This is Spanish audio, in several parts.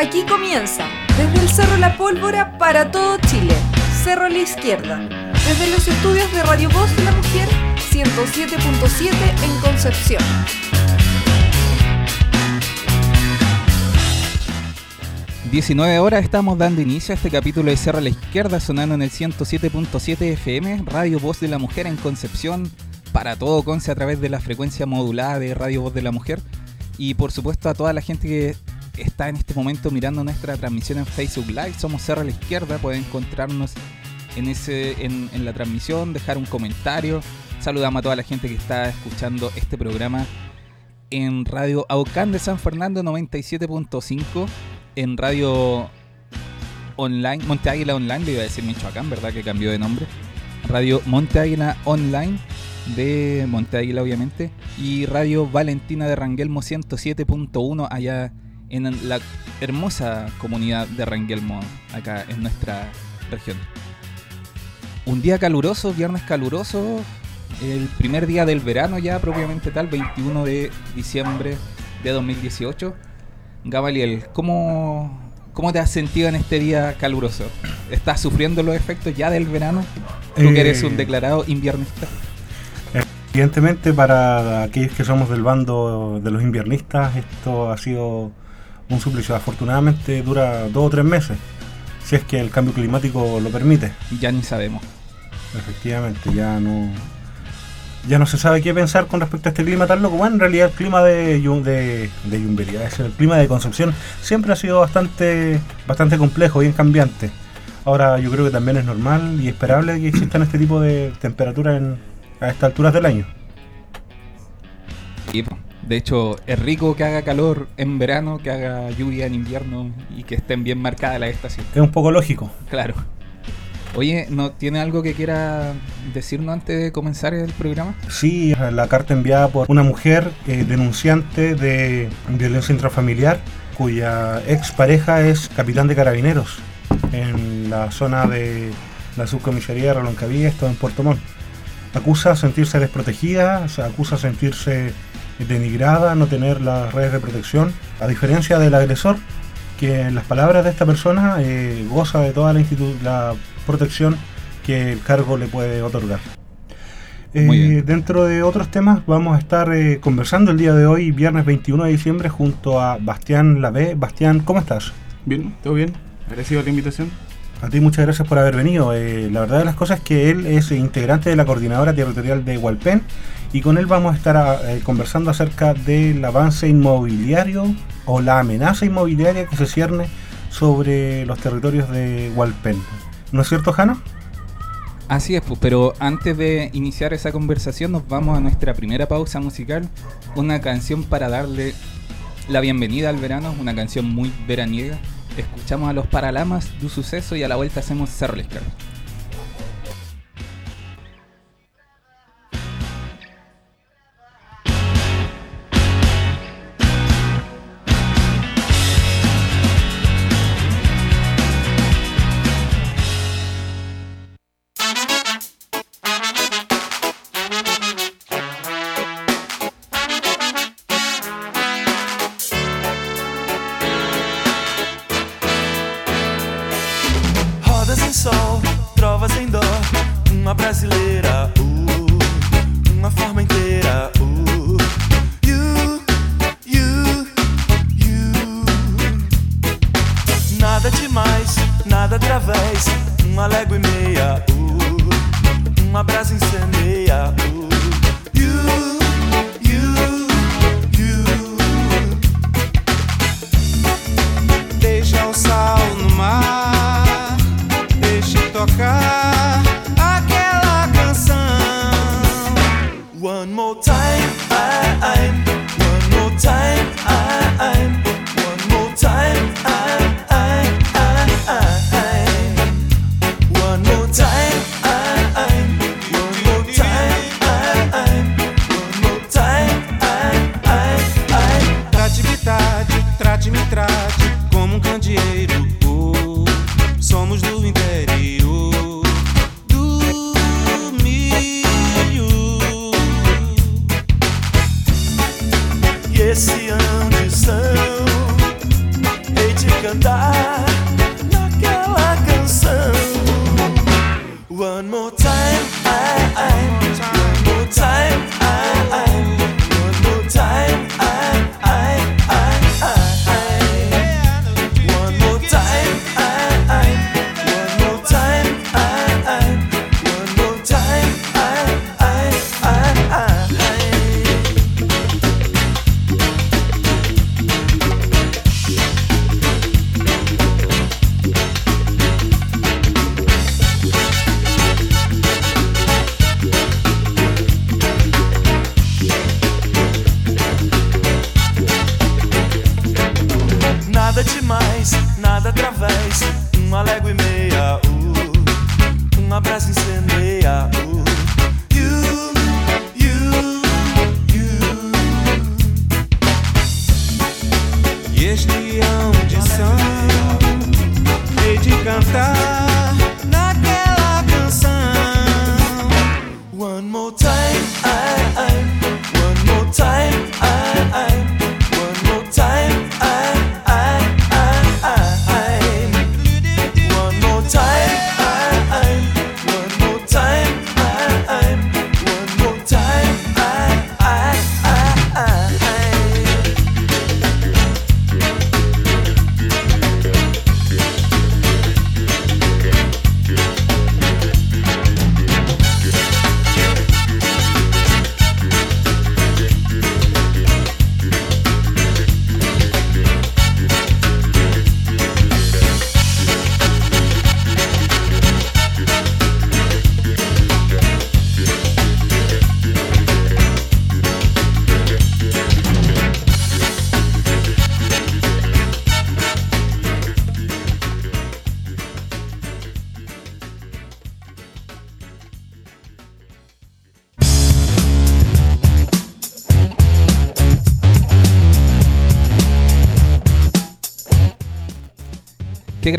Aquí comienza, desde el Cerro La Pólvora para todo Chile, Cerro la Izquierda, desde los estudios de Radio Voz de la Mujer 107.7 en Concepción. ...19 horas estamos dando inicio a este capítulo de Cerro a la Izquierda... ...sonando en el 107.7 FM... ...Radio Voz de la Mujer en Concepción... ...para todo Conce a través de la frecuencia modulada de Radio Voz de la Mujer... ...y por supuesto a toda la gente que está en este momento mirando nuestra transmisión en Facebook Live... ...somos Cerro a la Izquierda... ...pueden encontrarnos en, ese, en, la transmisión... ...dejar un comentario... Saludamos a toda la gente que está escuchando este programa en Radio Aucán de San Fernando 97.5 en radio online, Monte Águila Online, le iba a decir Michoacán, ¿verdad? Que cambió de nombre. Radio Monte Águila Online de Monte Águila, obviamente. Y Radio Valentina de Rangelmo 107.1 allá en la hermosa comunidad de Rangelmo, acá en nuestra región. Un día caluroso, viernes caluroso, el primer día del verano ya propiamente tal, 21 de diciembre de 2018 Gabaliel, ¿cómo, ¿cómo te has sentido en este día caluroso? ¿Estás sufriendo los efectos ya del verano? Tú que eres un Eh, declarado inviernista. Evidentemente para aquellos que somos del bando de los inviernistas esto ha sido un suplicio. Afortunadamente dura dos o tres meses, si es que el cambio climático lo permite. Ya ni sabemos. Efectivamente, ya no ya no se sabe qué pensar con respecto a este clima tan loco. Bueno, en realidad el clima de, de, de Yumbería, es el clima de Concepción siempre ha sido bastante, bastante complejo, bien cambiante. Ahora yo creo que también es normal y esperable que existan este tipo de temperaturas a estas alturas del año. Y, po, de hecho, es rico que haga calor en verano, que haga lluvia en invierno y que estén bien marcadas las estaciones. Es un poco lógico. Claro. Oye, ¿no tiene algo que quiera decirnos antes de comenzar el programa? Sí, la carta enviada por una mujer eh, denunciante de violencia intrafamiliar cuya expareja es capitán de carabineros en la zona de la subcomisaría de Reloncaví, esto en Puerto Montt. Acusa sentirse desprotegida, o sea, acusa sentirse denigrada, no tener las redes de protección, a diferencia del agresor, que en las palabras de esta persona eh, goza de toda la, institu- la protección que el cargo le puede otorgar. Muy Eh, bien. dentro de otros temas vamos a estar eh, conversando el día de hoy, viernes 21 de diciembre, junto a Bastián Lavé. Bastián, ¿cómo estás? Bien, todo bien. Agradecido a la invitación. A ti muchas gracias por haber venido. Eh, la verdad de las cosas es que él es integrante de la coordinadora territorial de Hualpén y con él vamos a estar ah, eh, conversando acerca del avance inmobiliario o la amenaza inmobiliaria que se cierne sobre los territorios de Hualpén. ¿No es cierto, Jano? Así es, pues, pero antes de iniciar esa conversación nos vamos a nuestra primera pausa musical, una canción para darle la bienvenida al verano, una canción muy veraniega. Escuchamos a los Paralamas du Suceso y a la vuelta hacemos Cerro la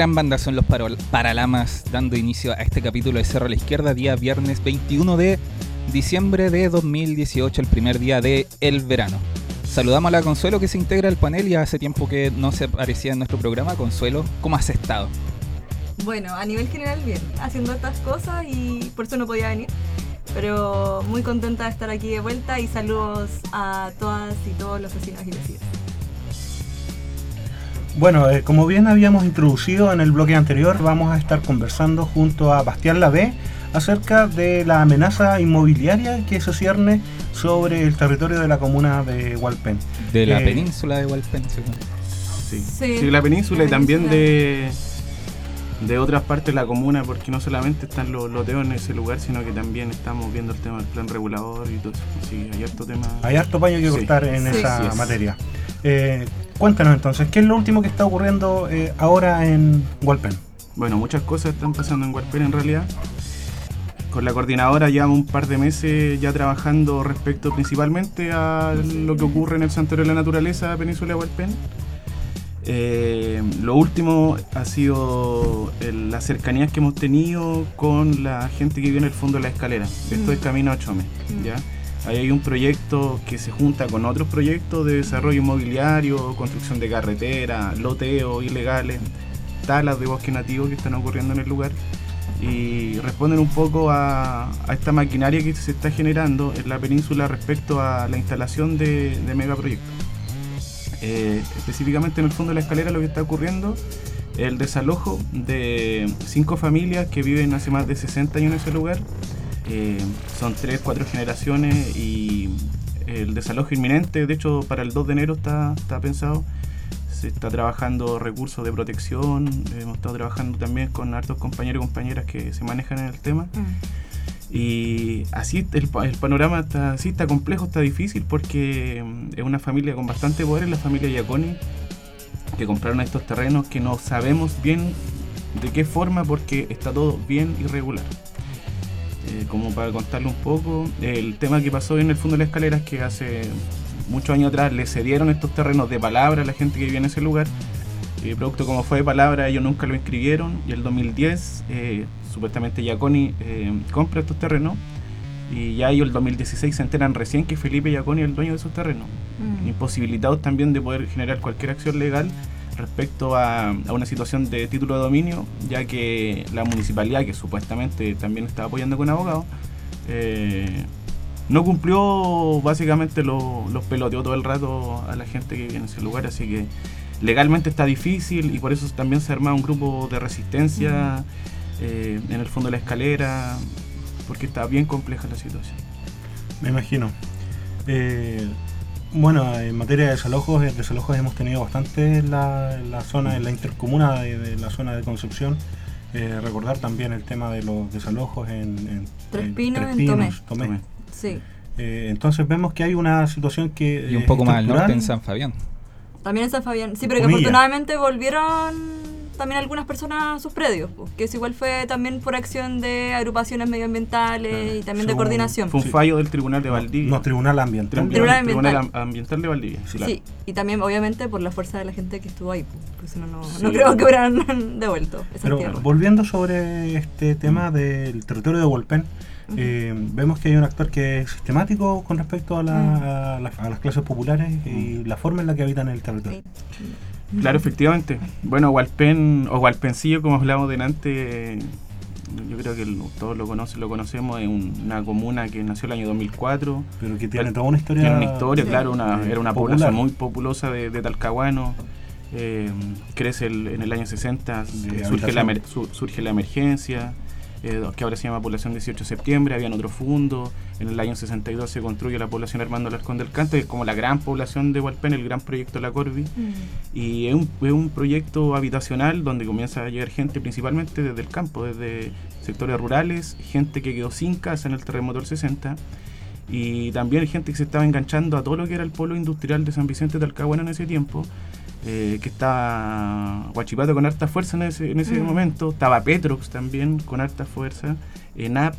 gran banda son los Paralamas dando inicio a este capítulo de Cerro a la Izquierda, día viernes 21 de diciembre de 2018, el primer día de el verano. Saludamos a la Consuelo que se integra al panel y hace tiempo que no se aparecía en nuestro programa. Consuelo, ¿cómo has estado? Bueno, a nivel general bien, haciendo estas cosas y por eso no podía venir. Pero muy contenta de estar aquí de vuelta y saludos a todas y todos los vecinos y vecinas. Bueno, eh, como bien habíamos introducido en el bloque anterior, vamos a estar conversando junto a Bastián Lavé acerca de la amenaza inmobiliaria que se cierne sobre el territorio de la comuna de Hualpén. De la Eh, península de Hualpén, según. Sí. Sí, Sí, la península la y también península. de, de otras partes de la comuna, porque no solamente están los loteos en ese lugar, sino que también estamos viendo el tema del plan regulador y todo eso. Sí, hay harto tema. Hay harto paño que Sí. cortar en Sí. esa Sí es. materia. Eh, cuéntanos entonces, ¿qué es lo último que está ocurriendo eh, ahora en Hualpén? Bueno, muchas cosas están pasando en Hualpén en realidad. Con la coordinadora llevamos un par de meses ya trabajando respecto principalmente a lo que ocurre en el Santuario de la Naturaleza Península de Hualpén. Eh, lo último ha sido el- las cercanías que hemos tenido con la gente que vive en el fondo de la escalera. Esto es Camino a Chome. Mm. ¿ya? Hay un proyecto que se junta con otros proyectos de desarrollo inmobiliario, construcción de carretera, loteo ilegales, talas de bosque nativo que están ocurriendo en el lugar y responden un poco a, a esta maquinaria que se está generando en la península respecto a la instalación de, de megaproyectos. Eh, específicamente en el fondo de la escalera lo que está ocurriendo es el desalojo de cinco familias que viven hace más de 60 años en ese lugar. Eh, son tres, cuatro generaciones y el desalojo inminente, de hecho para el 2 de enero está, está pensado. Se está trabajando recursos de protección, hemos estado trabajando también con hartos compañeros y compañeras que se manejan en el tema. Mm. Y así el, pa- el panorama está, sí, está complejo, está difícil porque mm, es una familia con bastante poder, es la familia Iaconi, que compraron estos terrenos que no sabemos bien de qué forma porque está todo bien irregular. Eh, como para contarle un poco, el tema que pasó en el fondo de la escalera es que hace muchos años atrás le cedieron estos terrenos de palabra a la gente que vivía en ese lugar. Y producto como fue de palabra, ellos nunca lo inscribieron. Y el 2010, eh, supuestamente Yaconi eh, compra estos terrenos. Y ya ellos el 2016 se enteran recién que Felipe Yaconi es el dueño de esos terrenos. Mm. Imposibilitados también de poder generar cualquier acción legal respecto a, a una situación de título de dominio, ya que la municipalidad, que supuestamente también estaba apoyando con abogados, eh, no cumplió básicamente lo- los peloteó todo el rato a la gente que vive en ese lugar, así que legalmente está difícil y por eso también se arma un grupo de resistencia eh, en el fondo de la escalera, porque está bien compleja la situación. Me imagino. Eh, bueno, en materia de desalojos, desalojos hemos tenido bastante en la, en la zona, en la intercomuna de, de la zona de Concepción. Eh, recordar también el tema de los desalojos en, en- Tres en Pinos, en Tomé. Tomé. Sí. Eh, entonces vemos que hay una situación que... Y un eh, poco más al norte, en San Fabián. También en San Fabián. Sí, pero que afortunadamente volvieron también algunas personas a sus predios, pues, que eso igual fue también por acción de agrupaciones medioambientales Claro. y también de coordinación. Fue un Sí. fallo del Tribunal de Valdivia. No, Tribunal Ambiental. Tribunal, Ambiental. Am- Ambiental de Valdivia. Sí. claro. Sí, y también obviamente por la fuerza de la gente que estuvo ahí, pues, pues si no, no, Sí. no creo que hubieran devuelto Pero tierras. volviendo sobre este tema del territorio de Hualpén, eh, vemos que hay un actor que es sistemático con respecto a, la- a la- a las clases populares y la forma en la que habitan el territorio. Claro, efectivamente. Bueno, Hualpén o Hualpencillo, como hablábamos delante, yo creo que todos lo conocen, lo conocemos, es un- una comuna que nació el año 2004. Pero que tiene toda una historia. Tiene una historia, claro, una, eh, era una popular. población muy populosa de, de Talcahuano. eh, crece el- en el año 60, De eh, surge, la, surge la emergencia, eh, que ahora se llama Población 18 de septiembre, habían otro fundo. En el año 62 se construye la población Armando Alarcón del Canto, que es como la gran población de Hualpén, el gran proyecto de la Corvi. Mm. Y es un, es un proyecto habitacional donde comienza a llegar gente principalmente desde el campo, desde sectores rurales, gente que quedó sin casa en el terremoto del 60 y también gente que se estaba enganchando a todo lo que era el polo industrial de San Vicente de Talcahuano en ese tiempo, eh, que estaba Huachipato con harta fuerza en ese, en ese Mm. momento, estaba Petrox también con harta fuerza, ENAP.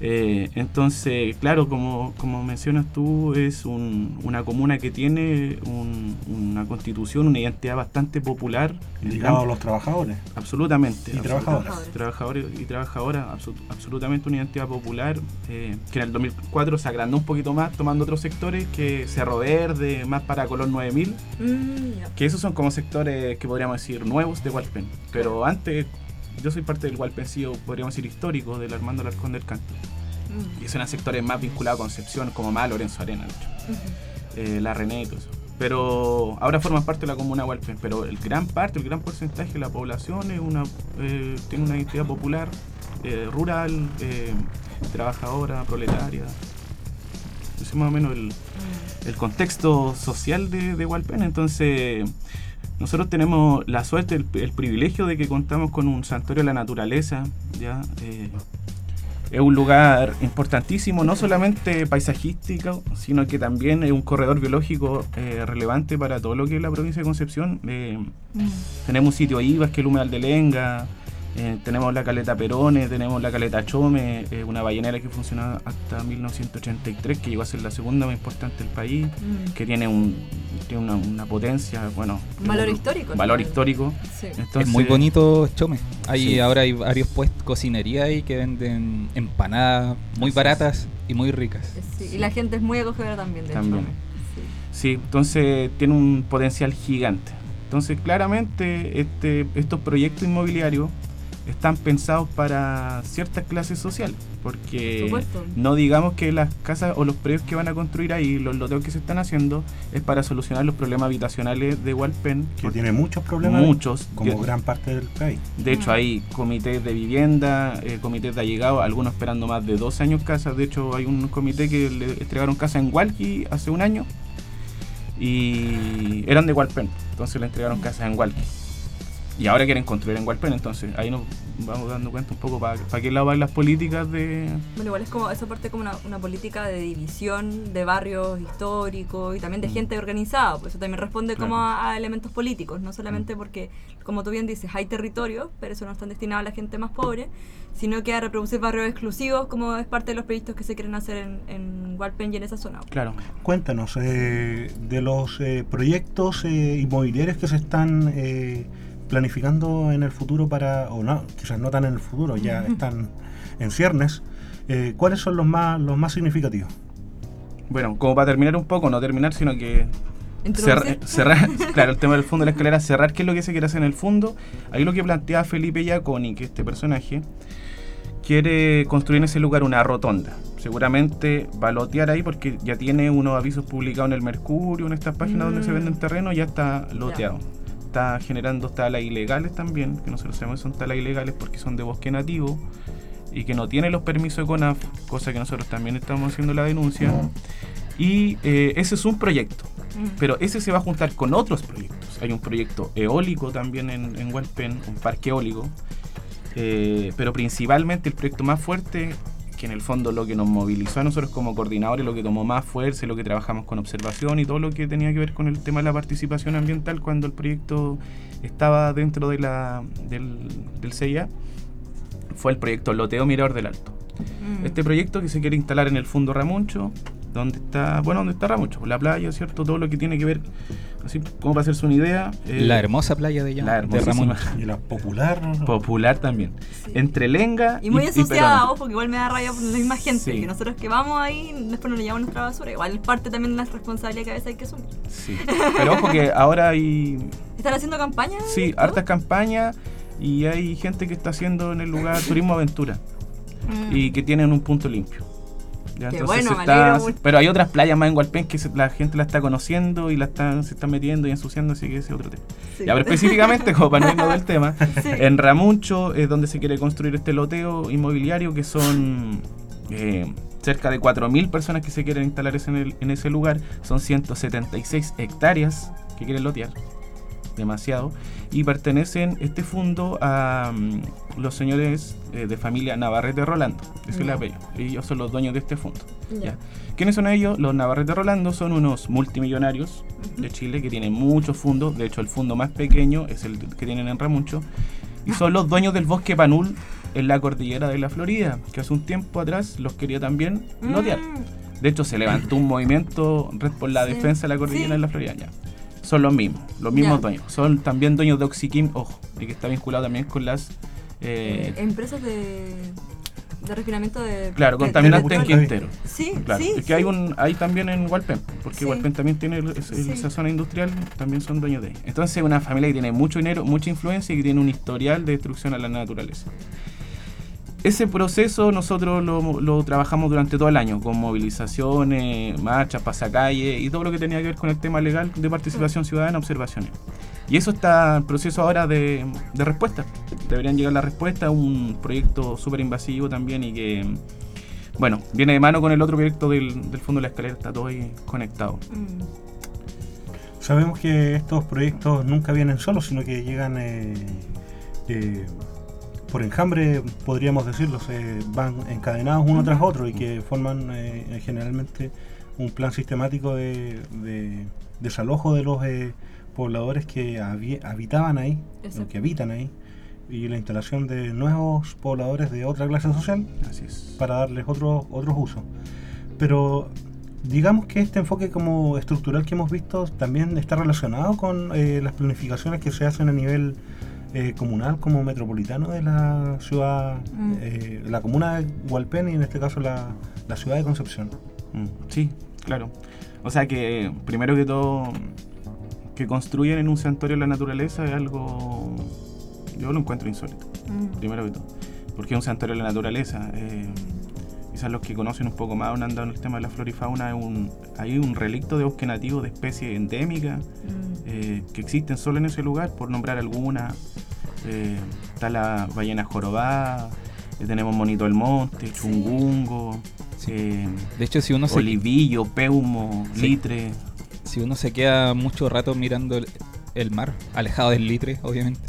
Eh, entonces, claro, como, como mencionas tú, es un- una comuna que tiene un- una constitución, una identidad bastante popular. Ligado a los trabajadores. Absolutamente. Y absolut- trabajadoras. Trabajadores y trabajadoras, abso- absolutamente una identidad popular, eh, que en el 2004 se agrandó un poquito más, tomando otros sectores, que Cerro Verde, más para Colón 9000, Mm, ya. que esos son como sectores que podríamos decir nuevos de Hualpén. Pero antes, yo soy parte del Hualpencillo, podríamos decir histórico, del Armando Alarcón del Canto. Mm, Y eran sectores más vinculados a Concepción, como más Lorenzo Arena, de hecho. Eh, la René y todo eso. Pero ahora forman parte de la comuna Hualpén. Pero el gran parte, el gran porcentaje de la población es una, eh, tiene una identidad popular, eh, rural, eh, trabajadora, proletaria. Ese es más o menos el, el contexto social de, de Hualpén. Entonces, nosotros tenemos la suerte, el, el privilegio de que contamos con un santuario de la naturaleza. ¿ya? Eh, es un lugar importantísimo, no solamente paisajístico, sino que también es un corredor biológico eh, relevante para todo lo que es la provincia de Concepción. Eh, Mm. tenemos un sitio Ibas, que es el humedal de Lenga, eh, tenemos la caleta Perone, tenemos la caleta Chome, eh, una ballenera que funciona hasta 1983, que llegó a ser la segunda más importante del país, Mm. que tiene, un, tiene una, una potencia, bueno... Un valor un- histórico, un Valor histórico. Sí. Entonces, es muy bonito Chome. Hay, Sí. Ahora hay varios puestos cocinería ahí que venden empanadas muy baratas y muy ricas. Sí, Y la gente es muy acogedora también, de También. Sí. Sí, entonces tiene un potencial gigante. Entonces, claramente, este, estos proyectos inmobiliarios están pensados para ciertas clases sociales, Por porque supuesto. no digamos que las casas o los predios que van a construir ahí, los loteos que se están haciendo, es para solucionar los problemas habitacionales de Hualpén. Que tiene muchos problemas. Muchos. Como gran parte del país. de hecho, hay comités de vivienda, eh, comités de allegado, algunos esperando más de dos años casas. De hecho, hay un comité que le entregaron casa en Walkie hace un año y eran de Walpen, entonces le entregaron casas en Walkie. Y ahora quieren construir en Walpen, entonces ahí nos vamos dando cuenta un poco para qué lado van las políticas de... Bueno, igual es como, eso parte como una, una política de división de barrios históricos y también de Mm. gente organizada, pues eso también responde como a, a elementos políticos, no solamente Mm. porque, como tú bien dices, hay territorios, pero eso no están destinados a la gente más pobre, sino que a reproducir barrios exclusivos, como es parte de los proyectos que se quieren hacer en, en y en esa zona. Claro. Cuéntanos, eh, de los eh, proyectos eh, inmobiliarios que se están eh, planificando en el futuro para, o no, quizás no tan en el futuro, ya están en ciernes, eh, ¿cuáles son los más, los más significativos? Bueno, como para terminar un poco, no terminar, sino que cerrar, claro, el tema del fondo de la escalera, cerrar qué es lo que se quiere hacer en el fondo. Ahí lo que plantea Felipe Giaconi, que este personaje, quiere construir en ese lugar una rotonda. Seguramente va a lotear ahí porque ya tiene unos avisos publicados en el Mercurio, en estas páginas donde se Mm. venden terreno, ya está loteado. Está generando talas ilegales también, que nosotros sabemos que son talas ilegales porque son de bosque nativo y que no tiene los permisos de CONAF, cosa que nosotros también estamos haciendo la denuncia. Y eh, ese es un proyecto, pero ese se va a juntar con otros proyectos. Hay un proyecto eólico también en, en un parque eólico, eh, pero principalmente el proyecto más fuerte, que en el fondo lo que nos movilizó a nosotros como coordinadores, lo que tomó más fuerza, y lo que trabajamos con observación y todo lo que tenía que ver con el tema de la participación ambiental cuando el proyecto estaba dentro de la, del, del CIA, fue el proyecto Loteo Mirador del Alto. Mm. Este proyecto que se quiere instalar en el fondo Ramuncho, donde está, bueno, donde está Ramuncho, la playa, ¿cierto? Todo lo que tiene que ver, así como para hacerse una idea. eh, La hermosa playa de, la Llama- de Ramón. Y la popular. popular también. Entre Lenga Y muy y ensuciada, Perón. ojo, que igual me da rabia por la misma gente. Sí. Que nosotros que vamos ahí, después nos le llevamos nuestra basura. Igual es parte también de la responsabilidad que a veces hay que asumir. Sí. Pero ojo que ahora hay, ¿Están haciendo campaña? sí, ¿Tú? hartas campañas y hay gente que está haciendo en el lugar turismo aventura Mm. y que tienen un punto limpio. Ya, Qué entonces bueno, se me está- alegro mucho. pero hay otras playas más en Hualpén que se- la gente la está conociendo y la están, se está metiendo y ensuciando, así que ese es otro tema. Sí. Ya, pero específicamente, como para no irnos del tema, Sí. en Ramuncho es donde se quiere construir este loteo inmobiliario que son eh, cerca de 4.000 personas que se quieren instalar en, el- en ese lugar. Son 176 hectáreas que quieren lotear. Demasiado. Y pertenecen este fondo a mm, los señores eh, de familia Navarrete Rolando. Ese es el apellido. Ellos son los dueños de este fondo. Ya. Ya. ¿Quiénes son ellos? Los Navarrete Rolando son unos multimillonarios de Chile que tienen muchos fundos. De hecho, el fondo más pequeño es el que tienen en Ramuncho. Y son los dueños del bosque Panul en la cordillera de la Florida, que hace un tiempo atrás los quería también lotear. Mm. De hecho, se levantó un movimiento por la Sí, defensa de la cordillera sí. de la Florida. Ya. Son los mismos, los mismos dueños. Son también dueños de Oxykim, ojo, y que está vinculado también con las... eh, Eh, empresas de, de refinamiento de. claro, de- de en. Quintero. Sí, Claro, sí. es que hay un hay también en Hualpén, porque Sí. Hualpén también tiene el- es- Sí. esa zona industrial, también son dueños de ella. Entonces una familia que tiene mucho dinero, mucha influencia y que tiene un historial de destrucción a la naturaleza. Ese proceso nosotros lo, lo trabajamos durante todo el año, con movilizaciones, marchas, pasacalles y todo lo que tenía que ver con el tema legal de participación ciudadana, observaciones. Y eso está en proceso ahora de, de respuesta. Deberían llegar las respuestas, un proyecto súper invasivo también y que, bueno, viene de mano con el otro proyecto del, del Fondo de la Escalera, está todo ahí conectado. Mm. Sabemos que estos proyectos nunca vienen solos, sino que llegan eh, eh, por enjambre, podríamos decirlo, se van encadenados uno tras otro y que forman eh, generalmente un plan sistemático de, de desalojo de los eh, pobladores que habi- habitaban ahí, Exacto. o que habitan ahí, y la instalación de nuevos pobladores de otra clase social Así es. para darles otros otros usos. Pero digamos que este enfoque como estructural que hemos visto también está relacionado con eh, las planificaciones que se hacen a nivel eh, comunal como metropolitano de la ciudad, Mm. eh, la comuna de Hualpén y en este caso la, la ciudad de Concepción. Mm, Sí, claro. O sea que, primero que todo, que construyen en un santuario la naturaleza es algo, yo lo encuentro insólito, Mm. primero que todo. Porque es un santuario de la naturaleza. eh, quizás los que conocen un poco más, han andado en el tema de la flora y fauna, un, hay un relicto de bosque nativo de especie endémica Mm. eh, que existen solo en ese lugar, por nombrar alguna. Eh, está la ballena jorobada, eh, tenemos monito del monte, chungungo, eh, De hecho, si uno se, olivillo, peumo, Sí. litre. si uno se queda mucho rato mirando el, el mar, alejado del litre, obviamente,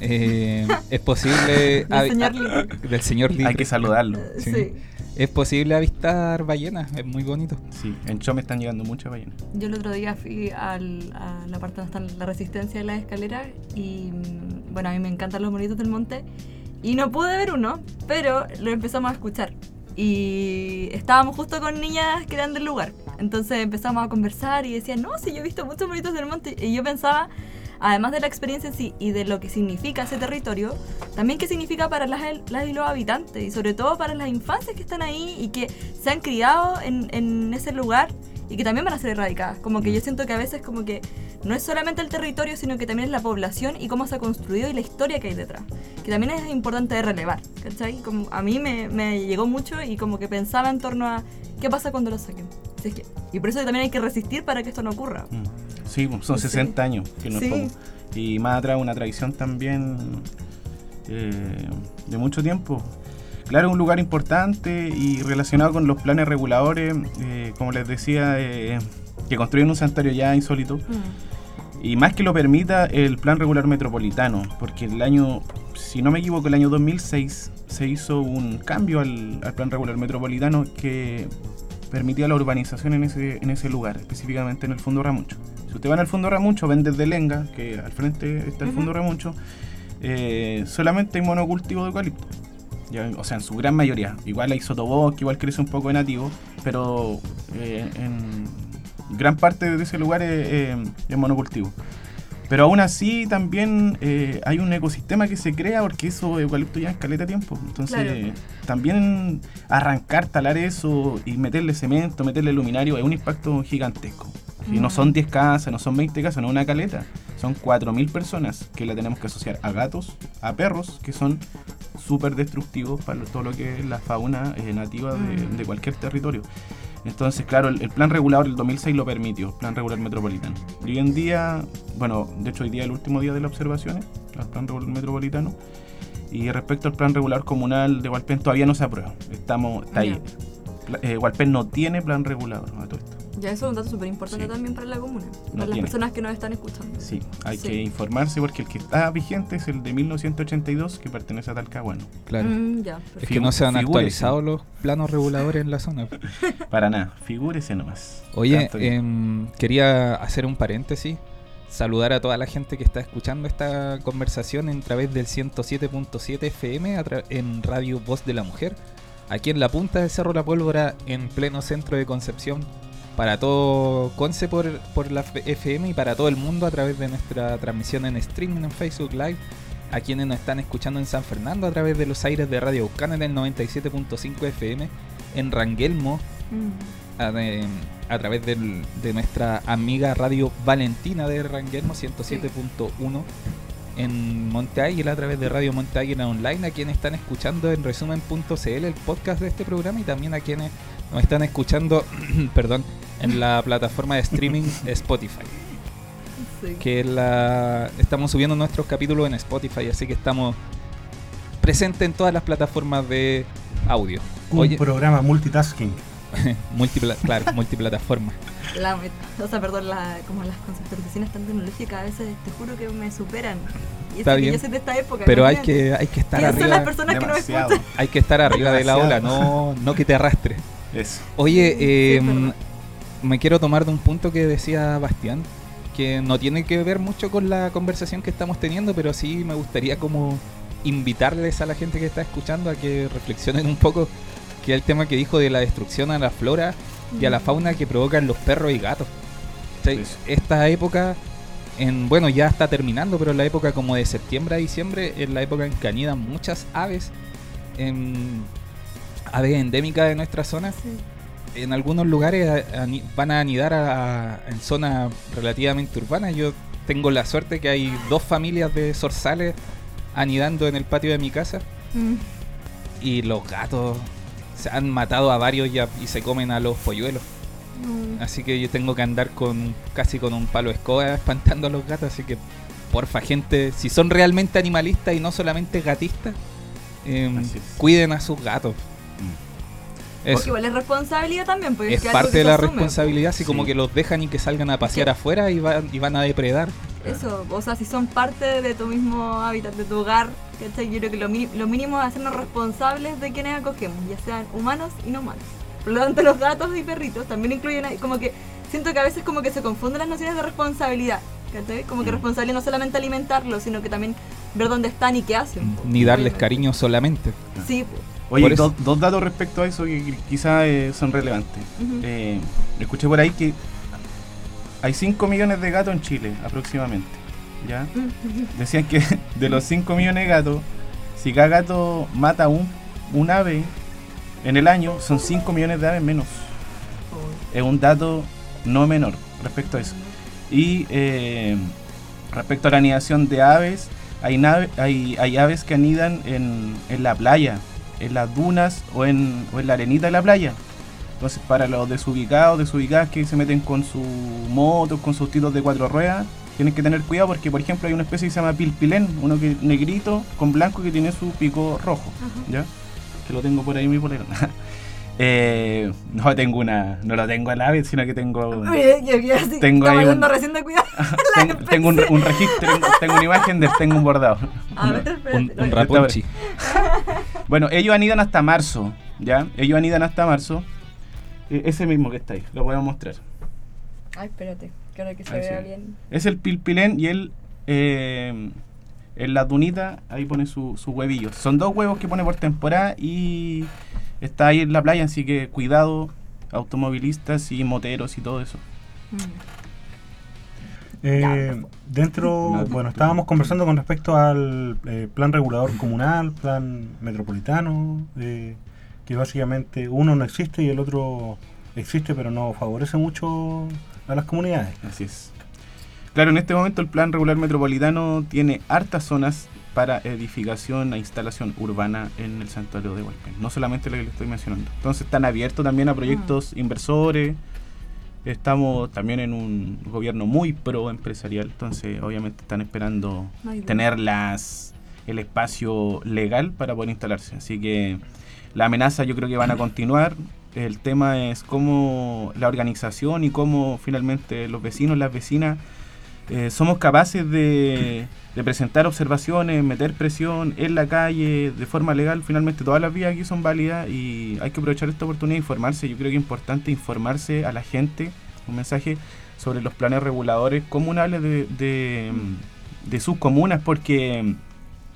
eh, es posible... Del señor Litre. del señor litre. Hay que saludarlo. Sí. Sí. Es posible avistar ballenas, es muy bonito. Sí, en Chome están llegando muchas ballenas. Yo el otro día fui al- a la parte donde está la resistencia de las escaleras y mm, bueno, a mí me encantan los monitos del monte y no pude ver uno, pero lo empezamos a escuchar. Y estábamos justo con niñas que eran del lugar. Entonces empezamos a conversar y decían, no, sí, yo he visto muchos monitos del monte. Y yo pensaba, además de la experiencia en sí y de lo que significa ese territorio, también qué significa para las, las y los habitantes y sobre todo para las infancias que están ahí y que se han criado en, en ese lugar y que también van a ser erradicadas. Como que yo siento que a veces como que no es solamente el territorio, sino que también es la población y cómo se ha construido y la historia que hay detrás. Que también es importante de relevar, ¿cachai? Como a mí me, me llegó mucho y como que pensaba en torno a qué pasa cuando lo saquen. Si es que- y por eso también hay que resistir para que esto no ocurra. Mm. Sí, pues, son Sí. 60 años, que no Sí. es poco. Y más atrás una tradición también eh, de mucho tiempo. Claro, un lugar importante y relacionado con los planes reguladores, eh, como les decía, eh, que construyen un santuario ya insólito. Mm. Y más que lo permita el plan regular metropolitano, porque el año, si no me equivoco, el año 2006 se hizo un cambio al, al plan regular metropolitano que permitía la urbanización en ese, en ese lugar, específicamente en el Fondo Ramucho. Si usted va en el Fondo Ramucho, ven desde Lenga, que al frente está el Fondo Ramucho, eh, solamente hay monocultivo de eucalipto. Ya, o sea, en su gran mayoría. Igual hay sotobosque, igual crece un poco de nativo, pero eh, en gran parte de ese lugar es, eh, es monocultivo. Pero aún así también eh, hay un ecosistema que se crea porque eso eucalipto ya es caleta de tiempo. Entonces Claro. también arrancar, talar eso y meterle cemento, meterle luminario es un impacto gigantesco. Y no son 10 casas, no son 20 casas, no es una caleta. Son 4.000 personas que la tenemos que asociar a gatos, a perros, que son súper destructivos para todo lo que es la fauna eh, nativa de, Mm. de cualquier territorio. Entonces, claro, el, el plan regulador del 2006 lo permitió, plan regular metropolitano. Y hoy en día, bueno, de hecho hoy día es el último día de las observaciones, al plan regular metropolitano. Y respecto al plan regular comunal de Hualpén todavía no se aprueba. Estamos, está ahí. Eh, Hualpén no tiene plan regulador a todo esto. Ya eso es un dato súper importante Sí. también para la comuna, para las personas que nos están escuchando. Sí, hay Sí. que informarse porque el que está vigente es el de 1982 que pertenece a Talcahuano. Claro. Mm, ya, Es que no se han Figúrese. actualizado los planos reguladores en la zona. Para nada, figúrese nomás. Oye, em, quería hacer un paréntesis. Saludar a toda la gente que está escuchando esta conversación en través del 107.7 FM en Radio Voz de la Mujer, aquí en la punta del Cerro La Pólvora, en pleno centro de Concepción, para todo Conce por, por la FM y para todo el mundo a través de nuestra transmisión en streaming en Facebook Live, a quienes nos están escuchando en San Fernando a través de los aires de Radio Buscana en el 97.5 FM, en Rangelmo Mm. a, de- a través del- de nuestra amiga Radio Valentina de Ranguermo 107.1 en Monte Águila a través de Radio Monte Águila Online, a quienes están escuchando en resumen.cl el podcast de este programa y también a quienes nos están escuchando, perdón, en la plataforma de streaming Spotify, Sí. que la estamos subiendo nuestros capítulos en Spotify, así que estamos presentes en todas las plataformas de audio. Un Oye, programa multitasking. multipla- claro, multiplataforma. La, o sea, perdón, la, como las conceptualizaciones tan tecnológicas a veces te juro que me superan. Y Está bien. yo soy de esta época. Pero hay que, hay que estar ¿Quiénes son las arriba. personas que no? Hay que estar arriba de la ola, no, no que te arrastre. Eso. Oye, eh, verdad. me quiero tomar de un punto que decía Bastián, que no tiene que ver mucho con la conversación que estamos teniendo, pero sí me gustaría como invitarles a la gente que está escuchando a que reflexionen un poco, que el tema que dijo de la destrucción a la flora y a la fauna que provocan los perros y gatos. O sea, Sí, sí. Esta época, en bueno, ya está terminando, pero la época como de septiembre a diciembre es la época en que anidan muchas aves, en, aves endémicas de nuestra zona. Sí. En algunos lugares van a anidar a- a- en zonas relativamente urbanas. Yo tengo la suerte que hay dos familias de zorzales anidando en el patio de mi casa Mm. y los gatos se han matado a varios ya y se comen a los polluelos. Mm. Así que yo tengo que andar con casi con un palo de escoba espantando a los gatos. Así que, porfa, gente, si son realmente animalistas y no solamente gatistas, em, cuiden a sus gatos. Eso. Igual es responsabilidad también. Porque Es parte de la asume. responsabilidad, así como Sí. que los dejan y que salgan a pasear Sí. afuera y van, y van a depredar. Eso, o sea, si son parte de tu mismo hábitat, de tu hogar, ¿cachai? Yo creo que lo, lo mínimo es hacernos responsables de quienes acogemos, ya sean humanos y no humanos. Por lo tanto, los gatos y perritos también incluyen, ahí- como que siento que a veces como que se confunden las nociones de responsabilidad, ¿cachai? Como que responsabilidad no solamente alimentarlos, sino que también ver dónde están y qué hacen. Ni darles cariño solamente. Sí. Oye, eso- dos, dos datos respecto a eso que quizás son relevantes. Eh, escuché por ahí que hay 5 millones de gatos en Chile aproximadamente. ¿ya? Decían que de los 5 millones de gatos, si cada gato mata un, un ave en el año, son 5 millones de aves menos. Es un dato no menor respecto a eso. Y eh, respecto a la anidación de aves, hay, nave- hay, hay aves que anidan en, en la playa, en las dunas o en, o en la arenita de la playa. Entonces, para los desubicados, desubicadas que se meten con su moto, con sus tiros de cuatro ruedas, tienen que tener cuidado porque, por ejemplo, hay una especie que se llama pilpilén, uno que negrito con blanco que tiene su pico rojo, ¿ya? Que lo tengo por ahí mi polera. Eh, no tengo una, no lo tengo al ave, sino que tengo, así, Tengo ahí un- recién de cuidado. tengo, tengo un, un registro, tengo, tengo una imagen de tengo un bordado. A ver, espérate. Un, un rapunchi. Bueno, ellos anidan hasta marzo, ¿ya? Ellos anidan hasta marzo. Eh, ese mismo que está ahí, lo podemos mostrar. Ay, espérate, que ahora que se Ahí vea sí. bien. Es el pilpilén y él eh, en la dunita ahí pone su, su huevillo. Son dos huevos que pone por temporada y está ahí en la playa, así que cuidado automovilistas y moteros y todo eso. Eh, dentro, No, bueno, estábamos conversando con respecto al eh, plan regulador comunal, plan metropolitano, eh, que básicamente uno no existe y el otro existe, pero no favorece mucho a las comunidades. Así es. Claro, en este momento el plan regular metropolitano tiene hartas zonas para edificación e instalación urbana en el santuario de Hualpén. No solamente lo que le estoy mencionando. Entonces están abiertos también a proyectos inversores. Estamos también en un gobierno muy pro empresarial. Entonces obviamente están esperando tener las el espacio legal para poder instalarse. Así que la amenaza yo creo que van a continuar. El tema es cómo la organización y cómo finalmente los vecinos, las vecinas, eh, somos capaces de, de presentar observaciones, meter presión en la calle de forma legal. Finalmente todas las vías aquí son válidas y hay que aprovechar esta oportunidad de informarse. Yo creo que es importante informarse a la gente, un mensaje sobre los planes reguladores comunales de, de, de sus comunas porque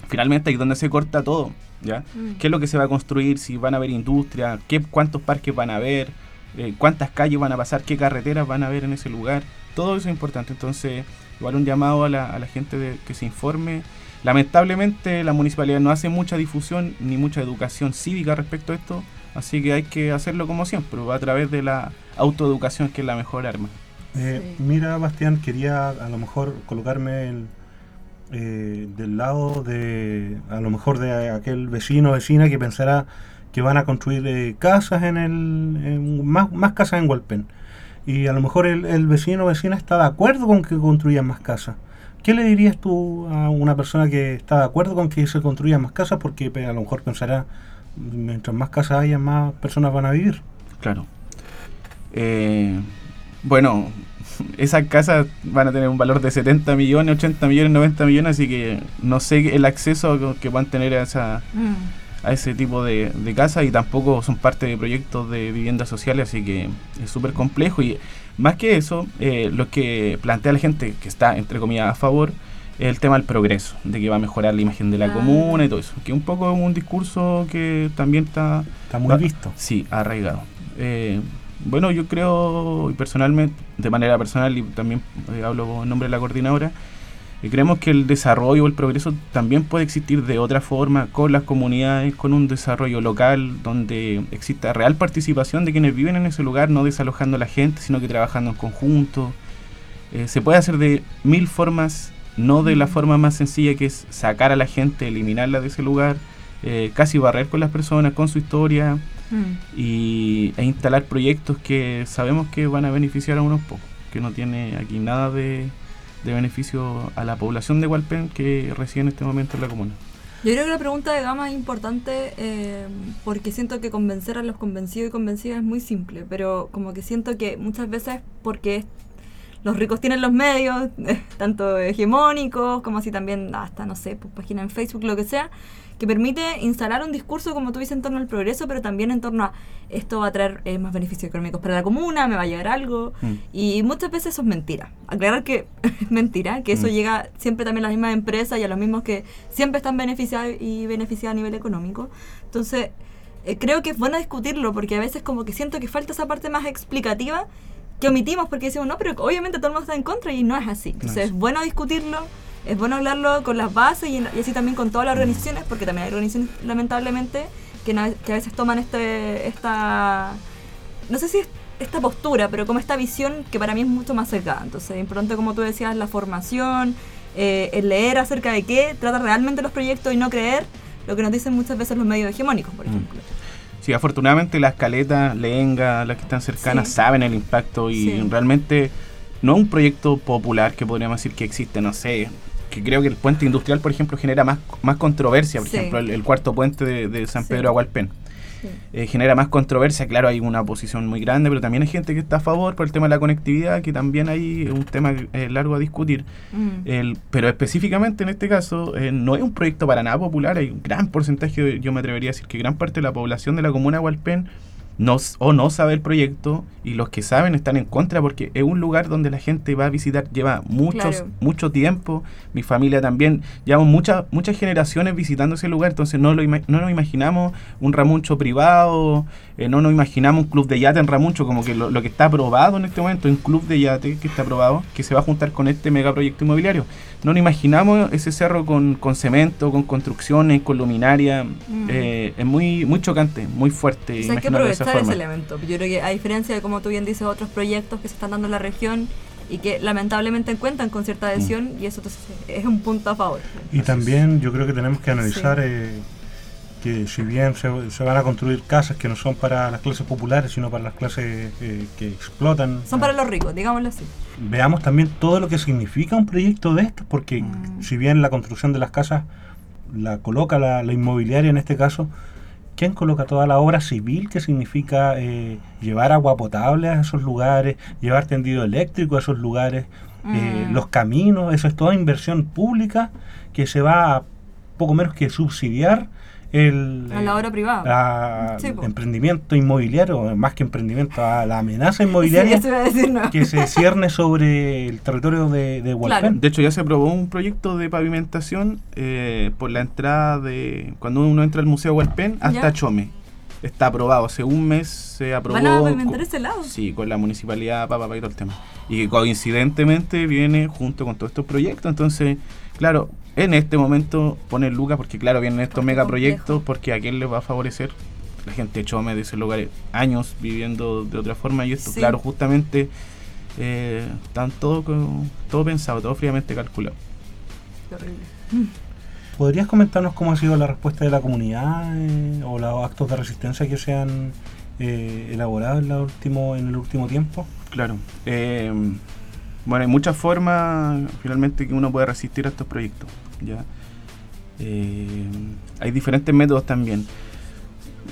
finalmente ahí es donde se corta todo. ¿ya? Mm. qué es lo que se va a construir, si van a haber industria, qué, cuántos parques van a haber, eh, cuántas calles van a pasar, qué carreteras van a haber en ese lugar. Todo eso es importante. Entonces, igual un llamado a la, a la gente de que se informe. Lamentablemente la municipalidad no hace mucha difusión ni mucha educación cívica respecto a esto, así que hay que hacerlo como siempre, a través de la autoeducación que es la mejor arma. Eh, Sí. Mira, Bastián, quería a lo mejor colocarme el- eh, del lado de, a lo mejor de aquel vecino o vecina que pensará que van a construir eh, casas en el, en- más, más casas en Hualpén. Y a lo mejor el, el vecino o vecina está de acuerdo con que construyan más casas. ¿Qué le dirías tú a una persona que está de acuerdo con que se construyan más casas? Porque pe- a lo mejor pensará, mientras más casas haya, más personas van a vivir. Claro. Eh, bueno, esas casas van a tener un valor de 70 millones, 80 millones, 90 millones, así que no sé el acceso que van a tener a, esa, Mm. A ese tipo de, de casas y tampoco son parte de proyectos de viviendas sociales, así que es súper complejo. Y más que eso, eh, lo que plantea la gente que está, entre comillas, a favor, es el tema del progreso, de que va a mejorar la imagen de la Ah. comuna y todo eso, que un poco es un discurso que también está Está muy Va- visto. Sí, arraigado. Eh, bueno, yo creo, y personalmente, de manera personal, y también eh, hablo en nombre de la coordinadora, eh, creemos que el desarrollo o el progreso también puede existir de otra forma, con las comunidades, con un desarrollo local, donde exista real participación de quienes viven en ese lugar, no desalojando a la gente, sino que trabajando en conjunto. Eh, se puede hacer de mil formas, no de la forma más sencilla que es sacar a la gente, eliminarla de ese lugar, eh, casi barrer con las personas, con su historia Mm. y, e instalar proyectos que sabemos que van a beneficiar a unos pocos, que no tiene aquí nada de, de beneficio a la población de Hualpén que reside en este momento en la comuna. Yo creo que la pregunta de Gama es importante eh, porque siento que convencer a los convencidos y convencidas es muy simple, pero como que siento que muchas veces porque los ricos tienen los medios, tanto hegemónicos como así también hasta, no sé, pues, página en Facebook, lo que sea, que permite instalar un discurso, como tú dices, en torno al progreso, pero también en torno a esto va a traer eh, más beneficios económicos para la comuna, me va a llegar algo. Mm. Y muchas veces eso es mentira. Aclarar que es mentira, que eso Mm. llega siempre también a las mismas empresas y a los mismos que siempre están beneficiados y beneficiados a nivel económico. Entonces, eh, creo que es bueno discutirlo porque a veces como que siento que falta esa parte más explicativa que omitimos porque decimos, no, pero obviamente todo el mundo está en contra y no es así. Entonces, es. es bueno discutirlo, es bueno hablarlo con las bases y, en- y así también con todas las organizaciones, porque también hay organizaciones, lamentablemente, que, a veces toman este esta no sé si es esta postura, pero como esta visión que para mí es mucho más cercana. Entonces, de pronto, como tú decías, la formación, eh, el leer acerca de qué trata realmente los proyectos y no creer lo que nos dicen muchas veces los medios hegemónicos, por Mm. ejemplo. Sí, afortunadamente las caletas, Lenga, las que están cercanas, Sí. saben el impacto y Sí. realmente no es un proyecto popular que podríamos decir que existe, no sé. Que creo que el puente industrial, por ejemplo, genera más, más controversia. Por Sí. ejemplo, el, el cuarto puente de, de San Sí. Pedro a Hualpén. Sí. eh, genera más controversia. Claro, hay una oposición muy grande, pero también hay gente que está a favor por el tema de la conectividad, que también hay un tema eh, largo a discutir. Mm. El, pero específicamente en este caso, eh, no es un proyecto para nada popular. Hay un gran porcentaje, yo me atrevería a decir que gran parte de la población de la comuna de Hualpén no, o no sabe el proyecto y los que saben están en contra porque es un lugar donde la gente va a visitar, lleva muchos, Claro. mucho tiempo. Mi familia también, llevamos muchas muchas generaciones visitando ese lugar, entonces no, lo no nos imaginamos un Ramuncho privado, eh, no nos imaginamos un club de yate en Ramuncho, como que lo, lo que está aprobado en este momento, un club de yate que está aprobado, que se va a juntar con este megaproyecto inmobiliario. No nos imaginamos ese cerro con, con cemento, con construcciones, con luminaria. Mm. eh, es muy, muy chocante, muy fuerte. O sea, hay que imaginarlo de esa aprovechar ese forma. elemento. Yo creo que a diferencia de como tú bien dices, otros proyectos que se están dando en la región y que lamentablemente cuentan con cierta Mm. adhesión y eso entonces, es un punto a favor. Y también yo creo que tenemos que analizar Sí. eh, que si bien se, se van a construir casas que no son para las clases populares, sino para las clases eh, que explotan, Son para los ricos, digámoslo así. veamos también todo lo que significa un proyecto de estos, porque Mm. si bien la construcción de las casas la coloca la, la inmobiliaria en este caso, ¿quién coloca toda la obra civil que significa eh, llevar agua potable a esos lugares, llevar tendido eléctrico a esos lugares, eh, Mm. los caminos? Eso es toda inversión pública que se va a poco menos que subsidiar el, A la obra privada. a Sí, emprendimiento inmobiliario, más que emprendimiento, a la amenaza inmobiliaria decir, no. que se cierne sobre el territorio de, de Hualpén. De hecho, ya se aprobó un proyecto de pavimentación eh, por la entrada de. Cuando uno entra al Museo Hualpén hasta Ya. Chome. Está aprobado. Hace un mes se aprobó. ¿Van a pavimentar ese lado? Sí, con la municipalidad para todo el tema. Y que coincidentemente viene junto con todos estos proyectos. Entonces, claro, en este momento poner lucas, porque claro, vienen estos Porque megaproyectos, complejo. porque a quién les va a favorecer. La gente Chome de ese lugar años viviendo de otra forma. Y esto, Sí. claro, justamente eh, están todo, todo pensado, todo fríamente calculado. Qué horrible. ¿Podrías comentarnos cómo ha sido la respuesta de la comunidad eh, o los actos de resistencia que se han eh, elaborado en, la último, en el último tiempo? Claro. Bueno, hay muchas formas finalmente que uno puede resistir a estos proyectos. ¿ya? Eh, hay diferentes métodos también.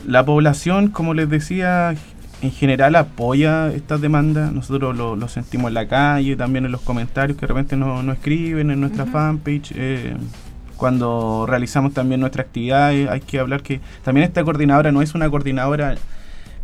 La población, como les decía, en general apoya estas demandas. Nosotros lo, lo sentimos en la calle, también en los comentarios que de repente nos nos escriben en nuestra Ujú. fanpage. eh, cuando realizamos también nuestras actividades, hay que hablar que también esta coordinadora no es una coordinadora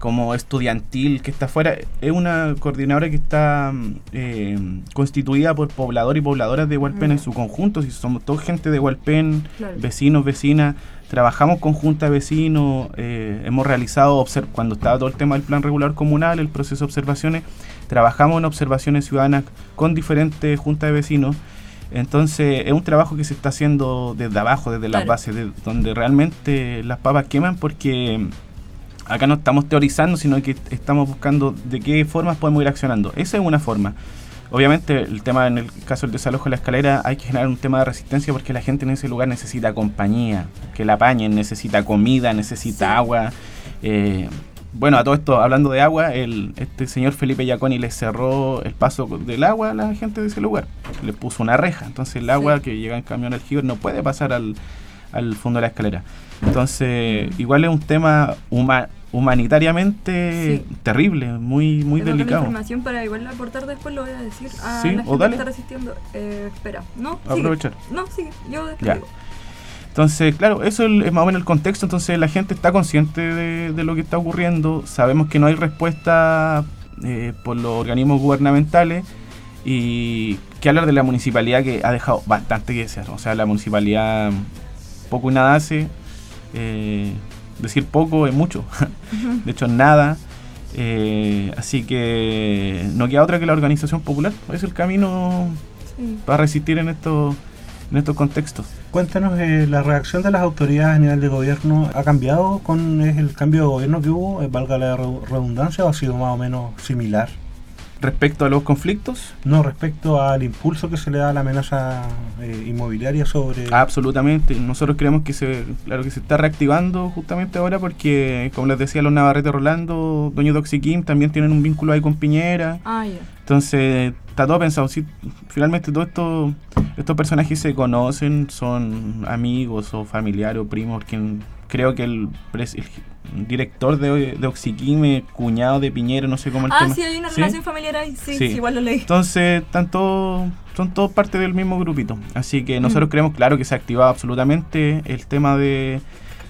como estudiantil que está afuera, es una coordinadora que está mm, eh, constituida por pobladores y pobladoras de Hualpén en Ya. su conjunto, si somos toda gente de Hualpén, Claro. vecinos, vecinas, trabajamos con junta de vecinos, eh, hemos realizado, cuando estaba todo el tema del plan regular comunal, el proceso de observaciones, trabajamos en observaciones ciudadanas con diferentes juntas de vecinos. Entonces es un trabajo que se está haciendo desde abajo, desde las bases, de donde realmente las papas queman porque mm, acá no estamos teorizando, sino que estamos buscando de qué formas podemos ir accionando. Esa es una forma. Obviamente el tema en el caso del desalojo de la escalera hay que generar un tema de resistencia porque la gente en ese lugar necesita compañía, que la apañen, necesita comida, necesita Sí. agua. eh, bueno, a todo esto, hablando de agua, el, este señor Felipe Giaconi le cerró el paso del agua a la gente de ese lugar. Le puso una reja. Entonces el agua Sí. que llega en camión aljibe no puede pasar al, al fondo de la escalera. Entonces, igual es un tema huma- humanitariamente Sí. terrible, muy, muy Tengo delicado. información para igual aportar después, lo voy a decir a Sí, la o dale. que está resistiendo. Eh, espera, no, sigue. Aprovechar. No, sigue, yo después Ya. digo. Entonces, claro, eso es más o menos el contexto. Entonces, la gente está consciente de, de lo que está ocurriendo. Sabemos que no hay respuesta eh, por los organismos gubernamentales. Y que hablar de la municipalidad que ha dejado bastante que desear. O sea, la municipalidad poco y nada hace. Eh, decir poco es mucho. de hecho, nada. Eh, así que no queda otra que la organización popular. Es el camino Sí. para resistir en estos en estos contextos. Cuéntanos, eh, la reacción de las autoridades a nivel de gobierno ha cambiado con el cambio de gobierno que hubo, Eh, valga la re- redundancia, o ha sido más o menos similar. Respecto a los conflictos, No, respecto al impulso que se le da a la amenaza eh, inmobiliaria sobre... absolutamente. Nosotros creemos que se, claro que se está reactivando justamente ahora porque, como les decía, los Navarrete Rolando, dueños de Oxiquim, también tienen un vínculo ahí con Piñera. Ah. Entonces, está todo pensado. Sí, finalmente, todos estos, estos personajes se conocen, son amigos o familiares o primos. Quien, creo que el, pres- el director de, de Oxiquim es cuñado de Piñera, no sé cómo el Ah, tema. sí, hay una ¿Sí? relación familiar ahí. Sí, Sí. igual lo leí. Entonces, están todos, son todos parte del mismo grupito. Así que nosotros Mm. creemos, claro, que se ha activado absolutamente el tema de,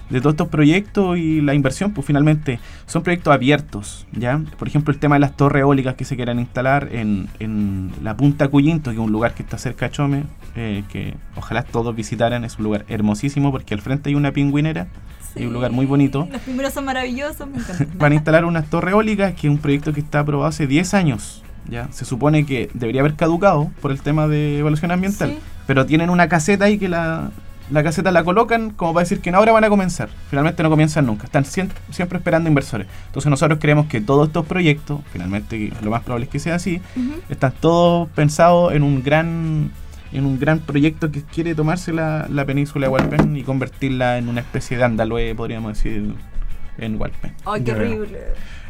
de todos estos proyectos y la inversión, pues finalmente son proyectos abiertos, ¿ya? Por ejemplo, el tema de las torres eólicas que se quieren instalar en, en la Punta Cuyinto, que es un lugar que está cerca de Chome, eh, que ojalá todos visitaran, es un lugar hermosísimo porque al frente hay una pingüinera y un lugar muy bonito. Los primeros son maravillosos, me encantan. Van a instalar unas torres eólicas, que es un proyecto que está aprobado hace 10 años. Ya se supone que debería haber caducado por el tema de evaluación ambiental, Sí. pero tienen una caseta ahí que la, la caseta la colocan como para decir que ahora van a comenzar. Finalmente no comienzan nunca, están siempre esperando inversores. Entonces nosotros creemos que todos estos proyectos, finalmente lo más probable es que sea así, están todos pensados en un gran en un gran proyecto que quiere tomarse la, la península de Hualpén y convertirla en una especie de Andalue, podríamos decir, en Hualpén. Ay, qué horrible.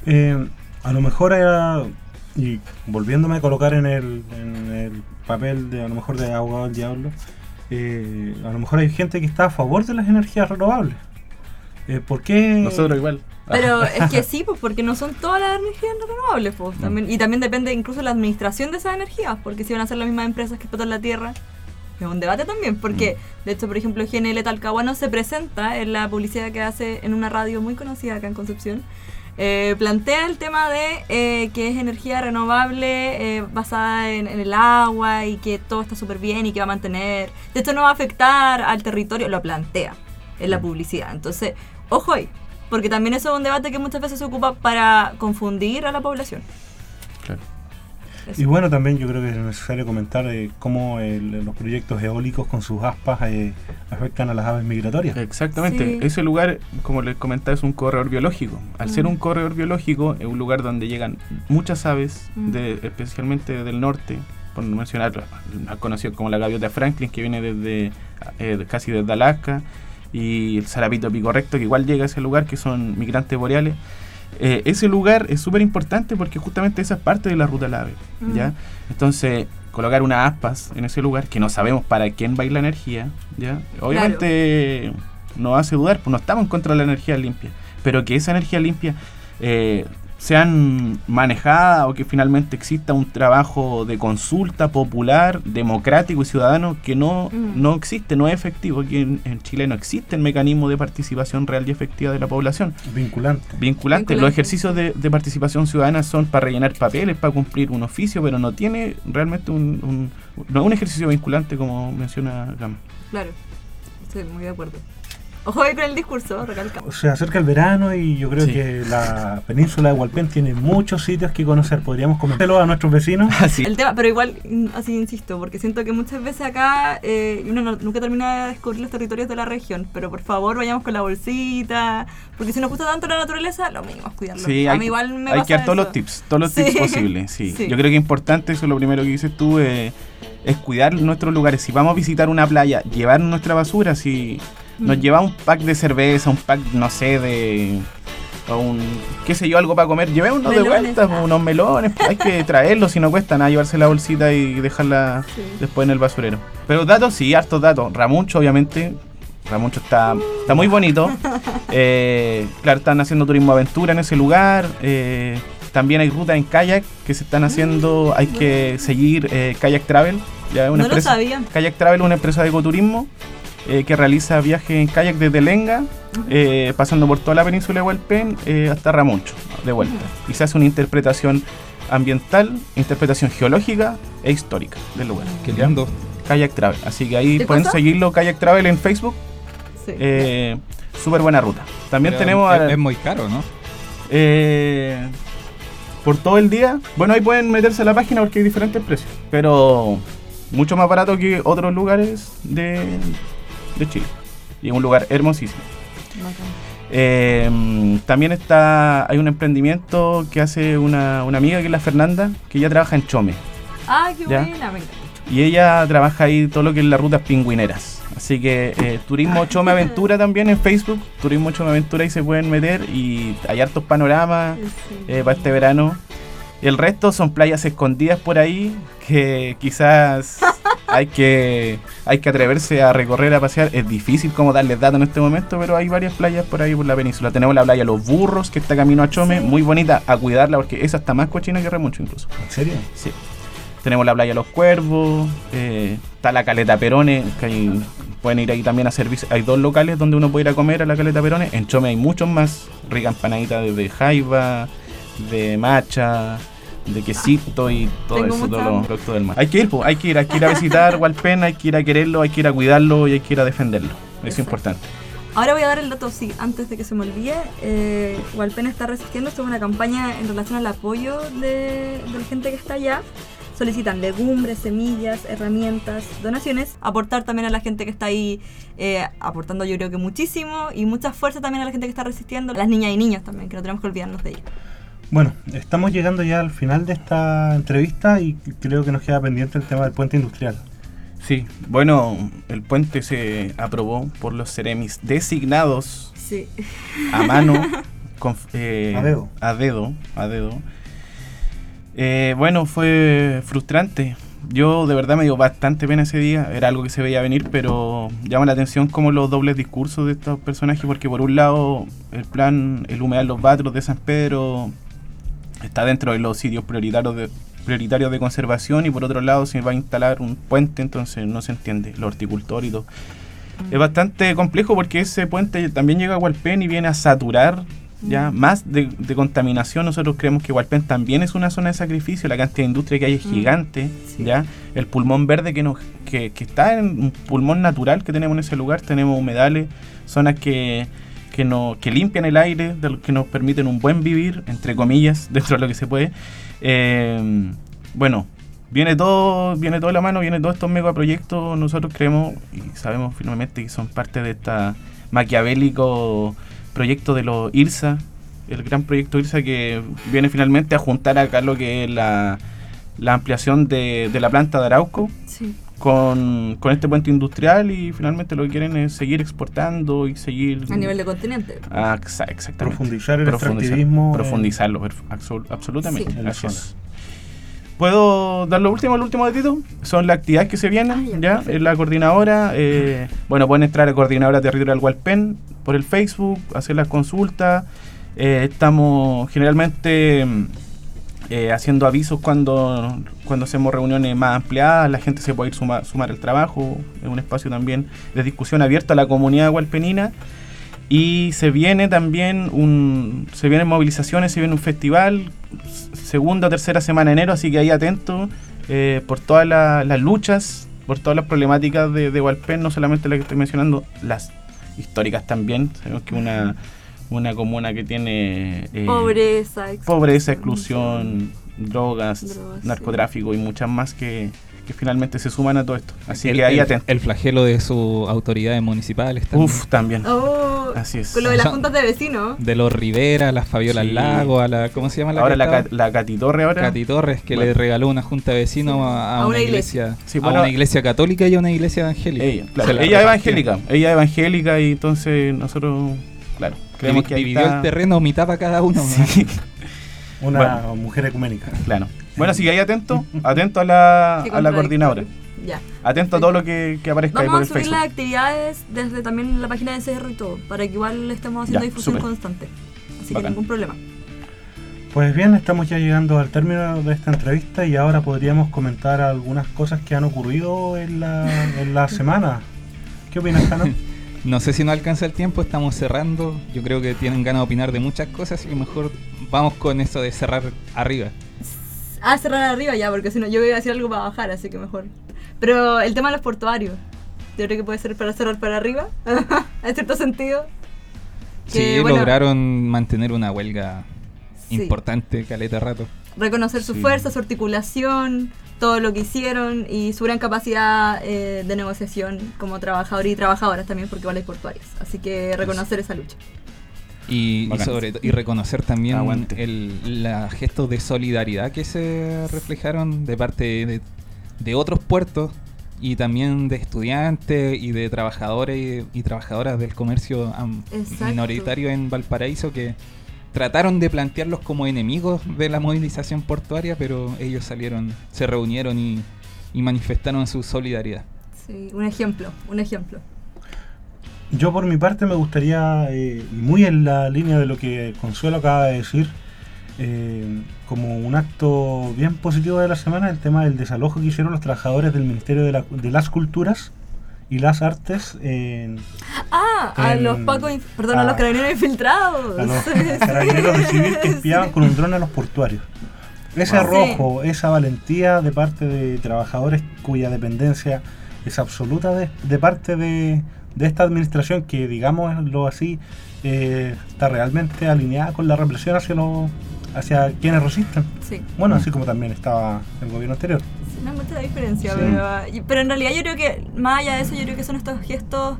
Eh, a lo mejor era, y volviéndome a colocar en el, en el papel de a lo mejor de abogado del diablo, eh, a lo mejor hay gente que está a favor de las energías renovables. Eh, ¿Por qué? Nosotros igual. Pero es que sí, pues porque no son todas las energías renovables, pues. También, y también depende incluso la administración de esas energías, porque si van a ser las mismas empresas que explotan la tierra, es un debate también, porque de hecho, por ejemplo, GNL Talcahuano se presenta en la publicidad que hace en una radio muy conocida acá en Concepción. Eh, plantea el tema de eh, que es energía renovable eh, basada en, en el agua y que todo está súper bien y que va a mantener. De hecho, no va a afectar al territorio, lo plantea en la publicidad. Entonces, ojo ahí, porque también eso es un debate que muchas veces se ocupa para confundir a la población. Claro. Eso. Y bueno, también yo creo que es necesario comentar eh, cómo el- los proyectos eólicos con sus aspas eh, afectan a las aves migratorias. Exactamente. Sí. Ese lugar, como les comentaba, es un corredor biológico. Al ser Mm. un corredor biológico, es un lugar donde llegan muchas aves, Mm. de, especialmente del norte, por no mencionar, conocido como la gaviota Franklin, que viene desde eh, casi desde Alaska, y el zarapito pico recto, que igual llega a ese lugar, que son migrantes boreales. Eh, ese lugar es súper importante porque justamente esa es parte de la ruta del ave. Mm. ¿ya? Entonces, colocar unas aspas en ese lugar, que no sabemos para quién va a ir la energía, ¿ya? obviamente nos hace dudar, pues no estamos en contra de la energía limpia, pero que esa energía limpia eh, sean manejada o que finalmente exista un trabajo de consulta popular, democrático y ciudadano que no, Mm. no existe, no es efectivo. Aquí en, en Chile no existe el mecanismo de participación real y efectiva de la población. Vinculante. Vinculante, Vinculante. los ejercicios de, de participación ciudadana son para rellenar papeles, para cumplir un oficio, pero no tiene realmente un, un- no es un ejercicio vinculante como menciona Gam. Claro, estoy muy de acuerdo. Ojo ahí con el discurso, recalcamos. Se acerca el verano y yo creo Sí. que la península de Hualpén tiene muchos sitios que conocer. Podríamos comentarlo a nuestros vecinos. Así. El tema, pero igual, mm, así insisto, porque siento que muchas veces acá eh, uno no- nunca termina de descubrir los territorios de la región, pero por favor vayamos con la bolsita, porque si nos gusta tanto la naturaleza, lo mínimo es cuidarlo. Sí, a hay, mí igual me hay que dar todos los tips, todos los Sí. tips posibles. Sí. Sí. Yo creo que es importante, eso es lo primero que dices tú, eh, es cuidar nuestros lugares. Si vamos a visitar una playa, llevar nuestra basura, si nos Mm. llevamos un pack de cerveza, un pack, no sé, de... O un, qué sé yo, algo para comer, llevémonos de vuelta, ah. unos melones, hay que traerlos, si no cuesta nada llevarse la bolsita y dejarla Sí. después en el basurero. Pero datos, sí, hartos datos. Ramuncho, obviamente. Ramuncho está, está muy bonito. Eh, claro, están haciendo turismo aventura en ese lugar. Eh, también hay rutas en kayak que se están haciendo. Hay que seguir eh, Kayak Travel. Ya una No lo empresa, sabía. Kayak Travel es una empresa de ecoturismo eh, que realiza viajes en kayak desde Lenga, eh, pasando por toda la península de Hualpén eh, hasta Ramuncho, de vuelta. Y se hace una interpretación ambiental, interpretación geológica e histórica del lugar. Qué lindo. Kayak Travel. Así que ahí ¿De pueden cosa? seguirlo, Kayak Travel en Facebook. Sí. Eh, Súper buena ruta. También Pero tenemos es, es muy caro, ¿no? eh, por todo el día. Bueno, ahí pueden meterse a la página porque hay diferentes precios. Pero Mucho más barato que otros lugares de, de Chile. Y es un lugar hermosísimo. Eh, también está hay un emprendimiento que hace una, una amiga que es la Fernanda, que ella trabaja en Chome. Ah, qué Ya. buena, me. Y ella trabaja ahí todo lo que es las rutas pingüineras. Así que eh, Turismo Chome Aventura también en Facebook. Turismo Chome Aventura ahí se pueden meter y hay hartos panoramas Sí. eh, para este verano. El resto son playas escondidas por ahí que quizás hay que, hay que atreverse a recorrer, a pasear. Es difícil como darles datos en este momento, pero hay varias playas por ahí por la península. Tenemos la playa Los Burros, que está camino a Chome, Sí. muy bonita, a cuidarla porque esa está más cochina que Remucho incluso. ¿En serio? Sí. Tenemos la playa Los Cuervos, eh, está la Caleta Perone, que hay- pueden ir ahí también a servicio. Hay dos locales donde uno puede ir a comer a la Caleta Perone. En Chome hay muchos más, rica empanadita de jaiba, de macha, de quesito y todo Tengo eso, todos los productos del mar. Hay que ir, pues, hay que ir, hay que ir a visitar Hualpén, hay que ir a quererlo, hay que ir a cuidarlo y hay que ir a defenderlo. Eso es importante. Ahora voy a dar el dato, sí, antes de que se me olvide. Eh, Hualpén está resistiendo sobre una campaña en relación al apoyo de, de la gente que está allá. Solicitan legumbres, semillas, herramientas, donaciones. Aportar también a la gente que está ahí, eh, aportando yo creo que muchísimo. Y mucha fuerza también a la gente que está resistiendo. Las niñas y niños también, que no tenemos que olvidarnos de ellos. Bueno, estamos llegando ya al final de esta entrevista y creo que nos queda pendiente el tema del puente industrial. Sí, bueno, el puente se aprobó por los Ceremis designados Sí. a mano, con, eh, A dedo. a dedo, a dedo. Eh, bueno, fue frustrante. Yo de verdad me dio bastante pena ese día. Era algo que se veía venir, pero llama la atención como los dobles discursos de estos personajes, porque por un lado el plan, el humedal Los Batros de San Pedro está dentro de los sitios prioritarios de, prioritarios de conservación y por otro lado se va a instalar un puente, entonces no se entiende, los horticultores y todo. Es bastante complejo porque ese puente también llega a Hualpén y viene a saturar ya más de, de contaminación. Nosotros creemos que Hualpén también es una zona de sacrificio, la cantidad de industria que hay es Mm, gigante, sí. ya el pulmón verde que nos que, que está en un pulmón natural que tenemos en ese lugar, tenemos humedales, zonas que que, no, que limpian el aire, de lo que nos permiten un buen vivir, entre comillas, dentro de lo que se puede. Eh, bueno, viene todo, viene todo de la mano, viene todos estos megaproyectos, nosotros creemos y sabemos finalmente que son parte de esta maquiavélico proyecto de los IRSA, el gran proyecto IRSA que viene finalmente a juntar acá lo que es la, la ampliación de, de la planta de Arauco Sí. Con, con este puente industrial y finalmente lo que quieren es seguir exportando y seguir... A nivel de continente. Ah, exa- exactamente. Profundizar el Profundizar- extractivismo. Profundizarlo, absol- absolutamente. Sí. Zona. ¿Puedo dar lo último, el último datito? Son las actividades que se vienen, Ah, ya, en la coordinadora. eh, bueno, pueden entrar a Coordinadora Territorial Hualpén por el Facebook, hacer las consultas. Eh, estamos generalmente mm, eh, haciendo avisos cuando, cuando hacemos reuniones más ampliadas, la gente se puede ir suma- sumar al trabajo, es un espacio también de discusión abierto a la comunidad hualpenina. Y se viene también un, se vienen movilizaciones, se viene un festival, segunda o tercera semana de enero, así que ahí atentos eh, por todas la- las luchas, por todas las problemáticas de, de no solamente las que estoy mencionando, las históricas también. Sabemos que una, una comuna que tiene eh, Pobreza, pobreza, exclusión, drogas, Drogas, narcotráfico y muchas más que, que finalmente se suman a todo esto. Así el, que ahí el- atentos. el flagelo de sus autoridades municipales también. Uf, también. Oh, Así es. Con lo de las juntas de vecinos. De los Rivera, las Fabiola Sí. Lago, a la. ¿Cómo se llama la Ahora la, estaba? Ca- la Cati Torre ahora. Cati Torres que Bueno. le regaló una junta de vecinos a, a A una una iglesia, Sí, a una iglesia católica y a una iglesia evangélica. Ella, claro, ella evangélica, ella es evangélica y entonces nosotros, claro, creemos que dividió está- el terreno mitad para cada uno. Sí, Una mujer ecuménica. claro. Bueno, así que ahí atento, atento a la, a la coordinadora. Ya. Atento a todo lo que, que aparezca ahí por Vamos el a subir las actividades desde también la página de CR y todo, para que igual estemos haciendo Ya, difusión constante. Así Bacán. que ningún problema. Pues bien, estamos ya llegando al término de esta entrevista y ahora podríamos comentar algunas cosas que han ocurrido en la, en la semana. ¿Qué opinas, Cano? No sé si nos alcanza el tiempo, estamos cerrando. Yo creo que tienen ganas de opinar de muchas cosas, así que mejor vamos con eso de cerrar arriba. Ah, cerrar arriba ya, porque si no yo iba a decir algo para bajar, así que mejor. Pero el tema de los portuarios, yo creo que puede ser para cerrar para arriba, en cierto sentido. Sí, bueno, lograron mantener una huelga sí. importante, caleta rato. reconocer su Sí. fuerza, su articulación, todo lo que hicieron y su gran capacidad eh, de negociación como trabajadores y trabajadoras también, porque igual hay portuarios. Así que reconocer esa lucha. Y, sobre y reconocer también el, la gestos de solidaridad que se reflejaron de parte de, de otros puertos y también de estudiantes y de trabajadores y, y trabajadoras del comercio minoritario en Valparaíso que trataron de plantearlos como enemigos de la movilización portuaria, pero ellos salieron, se reunieron y, y manifestaron su solidaridad. Sí, un ejemplo, un ejemplo. Yo por mi parte me gustaría, eh, y muy en la línea de lo que Consuelo acaba de decir, eh, como un acto bien positivo de la semana, el tema del desalojo que hicieron los trabajadores del Ministerio de, la- de las Culturas y las Artes en, Ah, a los pacos, perdón, a, los carabineros infiltrados. a los carabineros de civil que sí. espiaban con un dron a los portuarios. Ese Wow. arrojo, esa valentía de parte de trabajadores cuya dependencia es absoluta de, de parte de, de esta administración que, digámoslo así, eh, está realmente alineada con la represión hacia, los hacia quienes resisten. Sí. Bueno, así como también estaba el gobierno anterior. Sí, No hay mucha diferencia, Sí. pero, pero en realidad yo creo que, más allá de eso, yo creo que son estos gestos.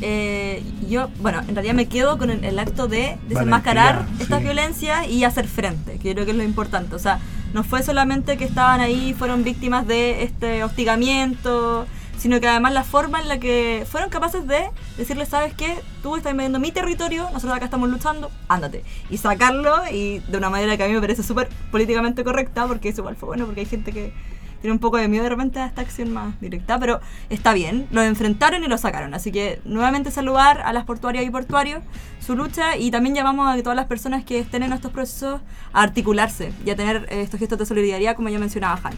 eh, yo, bueno, en realidad me quedo con el, el acto de desenmascarar Valentía, estas sí. violencias y hacer frente, que yo creo que es lo importante. O sea, no fue solamente que estaban ahí, fueron víctimas de este hostigamiento, sino que además la forma en la que fueron capaces de decirle, ¿sabes qué? Tú estás invadiendo mi territorio, nosotros acá estamos luchando, ándate. Y sacarlo y de una manera que a mí me parece súper políticamente correcta, porque eso igual fue bueno, porque hay gente que tiene un poco de miedo de repente a esta acción más directa, pero está bien, lo enfrentaron y lo sacaron. Así que nuevamente saludar a las portuarias y portuarios su lucha y también llamamos a que todas las personas que estén en estos procesos a articularse y a tener eh, estos gestos de solidaridad, como ya mencionaba Jano.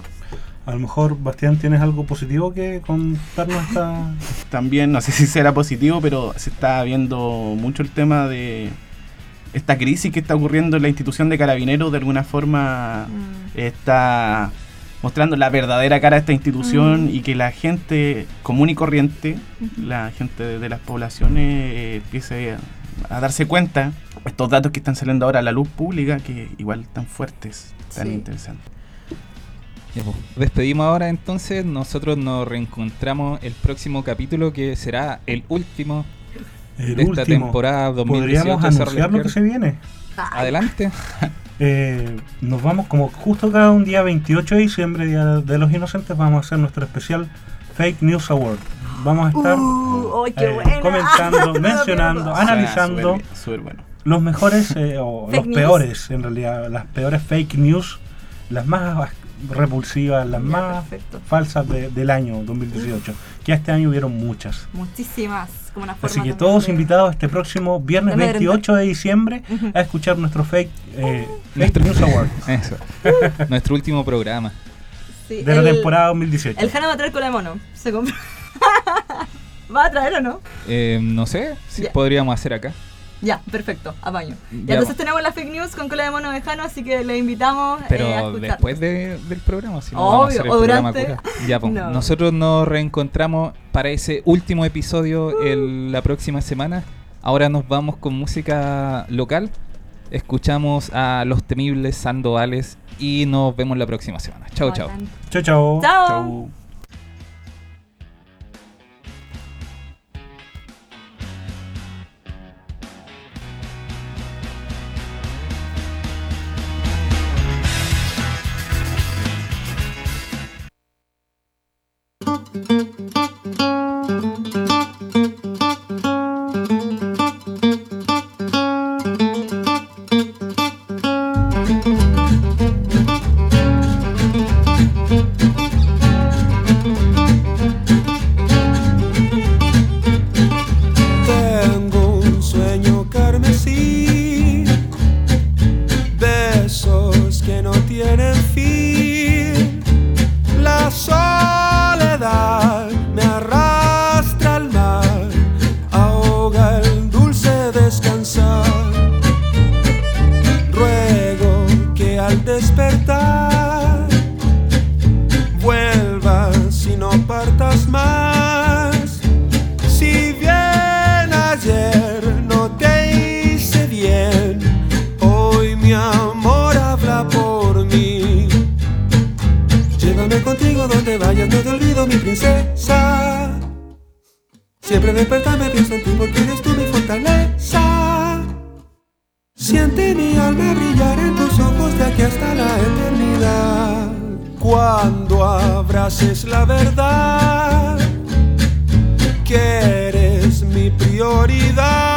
A lo mejor, Bastián, ¿tienes algo positivo que contarnos esta... También, no sé si será positivo, pero se está viendo mucho el tema de esta crisis que está ocurriendo en la institución de carabineros. De alguna forma Mm. está mostrando la verdadera cara de esta institución Mm. y que la gente común y corriente, la gente de, de las poblaciones, eh, empiece a, a darse cuenta estos datos que están saliendo ahora a la luz pública, que igual tan fuertes, tan Sí. interesantes. Pues, Despedimos ahora entonces, nosotros nos reencontramos el próximo capítulo que será el último El de esta último. temporada 2018. ¿Podríamos anunciar lo que se viene? Adelante. Eh, nos vamos como justo cada un día 28 de diciembre, Día de los Inocentes, vamos a hacer nuestro especial Fake News Award. Vamos a estar Uh, ¡ay, qué eh, comentando, mencionando, analizando bueno. los mejores eh, o los news. peores, en realidad, las peores fake news, las más repulsivas, las Ya, más perfecto. falsas de- del año 2018, que este año hubieron muchas. Muchísimas. Como una forma Así que todos de- invitados este próximo viernes de amedrentar. 28 de diciembre a escuchar nuestro fake, eh, fake Nuestro- News Award Eso. Nuestro último programa. Sí, de la temporada 2018. El Jano va a traer cola de mono. Se compró. ¿Va a traer o no? Eh, no sé si podríamos hacer acá. Ya, perfecto, apaño. Ya, Ya, entonces tenemos la fake news con cola de mono de Jano, así que le invitamos Pero eh, a escuchar. después de- del programa, si no Obvio, vamos a hacer el o programa durante. cura. Ya, pues, No. nosotros nos reencontramos para ese último episodio el- la próxima semana. Ahora nos vamos con música local. Escuchamos a los temibles Sandovales y nos vemos la próxima semana. Chau, chau. Bacán. Chao, chao. Chao. Chau. Siempre despertarme pienso en ti porque eres tú mi fortaleza. Siente mi alma brillar en tus ojos de aquí hasta la eternidad. Cuando abraces la verdad, que eres mi prioridad.